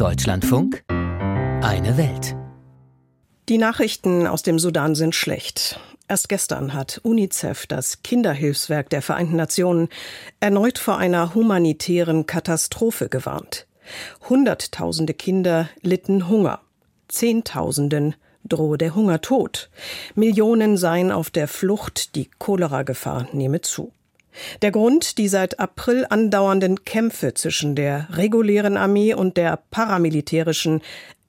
Deutschlandfunk Eine Welt. Die Nachrichten aus dem Sudan sind schlecht. Erst gestern hat UNICEF, das Kinderhilfswerk der Vereinten Nationen, erneut vor einer humanitären Katastrophe gewarnt. Hunderttausende Kinder litten Hunger. Zehntausenden drohe der Hungertod. Millionen seien auf der Flucht, die Cholera-Gefahr nehme zu. Der Grund die seit April andauernden Kämpfe zwischen der regulären Armee und der paramilitärischen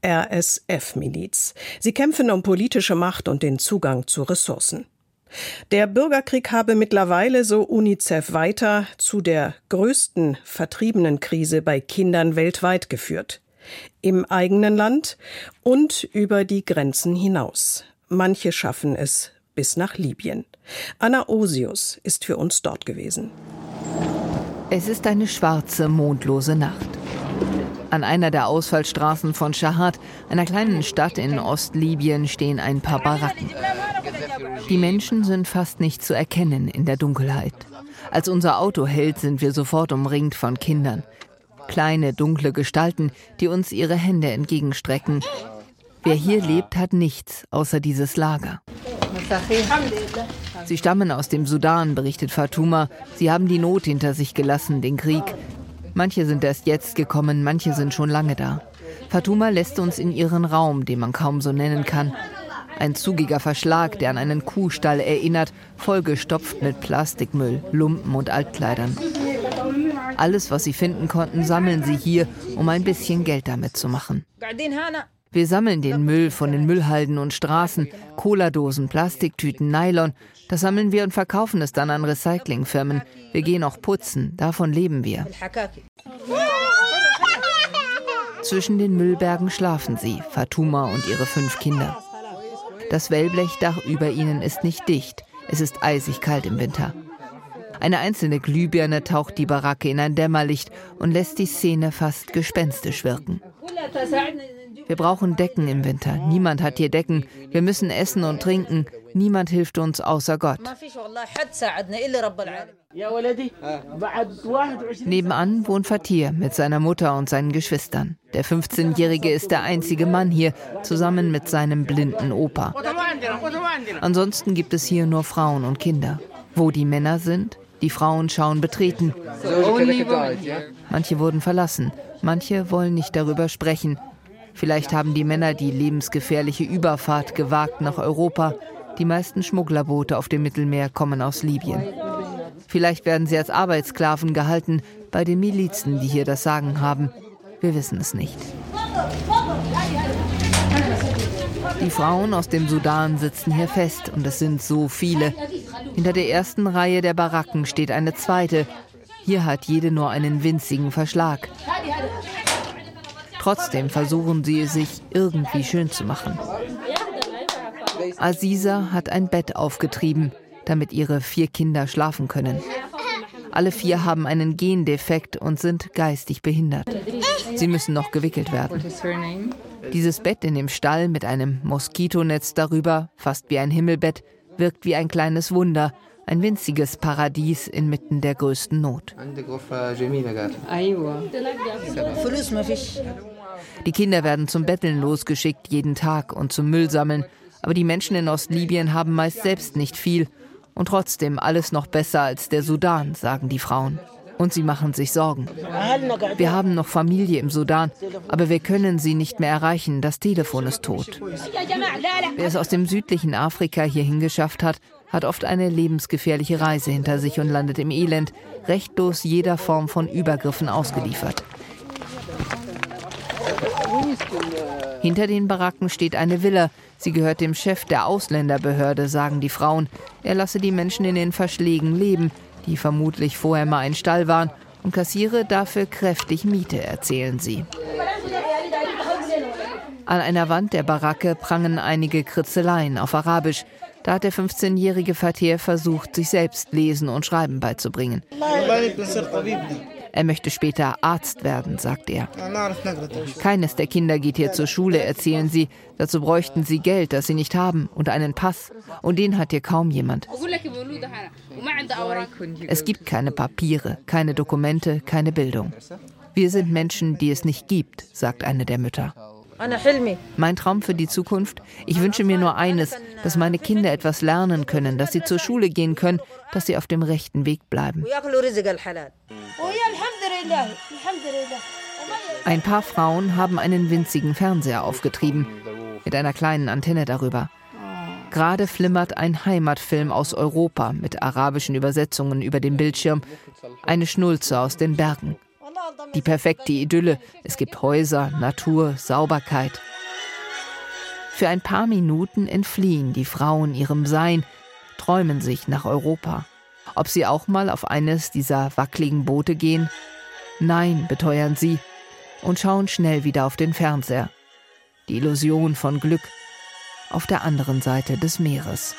RSF-Miliz. Sie kämpfen um politische Macht und den Zugang zu Ressourcen. Der Bürgerkrieg habe mittlerweile, so UNICEF weiter, zu der größten Vertriebenenkrise bei Kindern weltweit geführt. Im eigenen Land und über die Grenzen hinaus. Manche schaffen es bis nach Libyen. Anna Osius ist für uns dort gewesen. Es ist eine schwarze, mondlose Nacht. An einer der Ausfallstraßen von Shahad, einer kleinen Stadt in Ostlibyen, stehen ein paar Baracken. Die Menschen sind fast nicht zu erkennen in der Dunkelheit. Als unser Auto hält, sind wir sofort umringt von Kindern. Kleine, dunkle Gestalten, die uns ihre Hände entgegenstrecken. Wer hier lebt, hat nichts außer dieses Lager. Sie stammen aus dem Sudan, berichtet Fatuma. Sie haben die Not hinter sich gelassen, den Krieg. Manche sind erst jetzt gekommen, manche sind schon lange da. Fatuma lässt uns in ihren Raum, den man kaum so nennen kann. Ein zugiger Verschlag, der an einen Kuhstall erinnert, vollgestopft mit Plastikmüll, Lumpen und Altkleidern. Alles, was sie finden konnten, sammeln sie hier, um ein bisschen Geld damit zu machen. Wir sammeln den Müll von den Müllhalden und Straßen, Cola-Dosen, Plastiktüten, Nylon. Das sammeln wir und verkaufen es dann an Recyclingfirmen. Wir gehen auch putzen, davon leben wir. Zwischen den Müllbergen schlafen sie, Fatuma und ihre fünf Kinder. Das Wellblechdach über ihnen ist nicht dicht. Es ist eisig kalt im Winter. Eine einzelne Glühbirne taucht die Baracke in ein Dämmerlicht und lässt die Szene fast gespenstisch wirken. Wir brauchen Decken im Winter. Niemand hat hier Decken. Wir müssen essen und trinken. Niemand hilft uns außer Gott. Nebenan wohnt Fatir mit seiner Mutter und seinen Geschwistern. Der 15-Jährige ist der einzige Mann hier, zusammen mit seinem blinden Opa. Ansonsten gibt es hier nur Frauen und Kinder. Wo die Männer sind, die Frauen schauen betreten. Manche wurden verlassen, manche wollen nicht darüber sprechen. Vielleicht haben die Männer die lebensgefährliche Überfahrt gewagt nach Europa. Die meisten Schmugglerboote auf dem Mittelmeer kommen aus Libyen. Vielleicht werden sie als Arbeitssklaven gehalten bei den Milizen, die hier das Sagen haben. Wir wissen es nicht. Die Frauen aus dem Sudan sitzen hier fest und es sind so viele. Hinter der ersten Reihe der Baracken steht eine zweite. Hier hat jede nur einen winzigen Verschlag. Trotzdem versuchen sie es sich irgendwie schön zu machen. Aziza hat ein Bett aufgetrieben, damit ihre vier Kinder schlafen können. Alle vier haben einen Gendefekt und sind geistig behindert. Sie müssen noch gewickelt werden. Dieses Bett in dem Stall mit einem Moskitonetz darüber, fast wie ein Himmelbett, wirkt wie ein kleines Wunder, ein winziges Paradies inmitten der größten Not. Die Kinder werden zum Betteln losgeschickt, jeden Tag und zum Müll sammeln. Aber die Menschen in Ostlibyen haben meist selbst nicht viel. Und trotzdem alles noch besser als der Sudan, sagen die Frauen. Und sie machen sich Sorgen. Wir haben noch Familie im Sudan, aber wir können sie nicht mehr erreichen. Das Telefon ist tot. Wer es aus dem südlichen Afrika hierhin geschafft hat, hat oft eine lebensgefährliche Reise hinter sich und landet im Elend, rechtlos jeder Form von Übergriffen ausgeliefert. Hinter den Baracken steht eine Villa. Sie gehört dem Chef der Ausländerbehörde, sagen die Frauen. Er lasse die Menschen in den Verschlägen leben, die vermutlich vorher mal ein Stall waren, und kassiere dafür kräftig Miete, erzählen sie. An einer Wand der Baracke prangen einige Kritzeleien auf Arabisch. Da hat der 15-jährige Fatih versucht, sich selbst Lesen und Schreiben beizubringen. Er möchte später Arzt werden, sagt er. Keines der Kinder geht hier zur Schule, erzählen sie. Dazu bräuchten sie Geld, das sie nicht haben, und einen Pass. Und den hat hier kaum jemand. Es gibt keine Papiere, keine Dokumente, keine Bildung. Wir sind Menschen, die es nicht gibt, sagt eine der Mütter. Mein Traum für die Zukunft? Ich wünsche mir nur eines, dass meine Kinder etwas lernen können, dass sie zur Schule gehen können, dass sie auf dem rechten Weg bleiben. Ein paar Frauen haben einen winzigen Fernseher aufgetrieben, mit einer kleinen Antenne darüber. Gerade flimmert ein Heimatfilm aus Europa mit arabischen Übersetzungen über dem Bildschirm. Eine Schnulze aus den Bergen. Die perfekte Idylle. Es gibt Häuser, Natur, Sauberkeit. Für ein paar Minuten entfliehen die Frauen ihrem Sein, träumen sich nach Europa. Ob sie auch mal auf eines dieser wackeligen Boote gehen? Nein, beteuern sie und schauen schnell wieder auf den Fernseher. Die Illusion von Glück auf der anderen Seite des Meeres.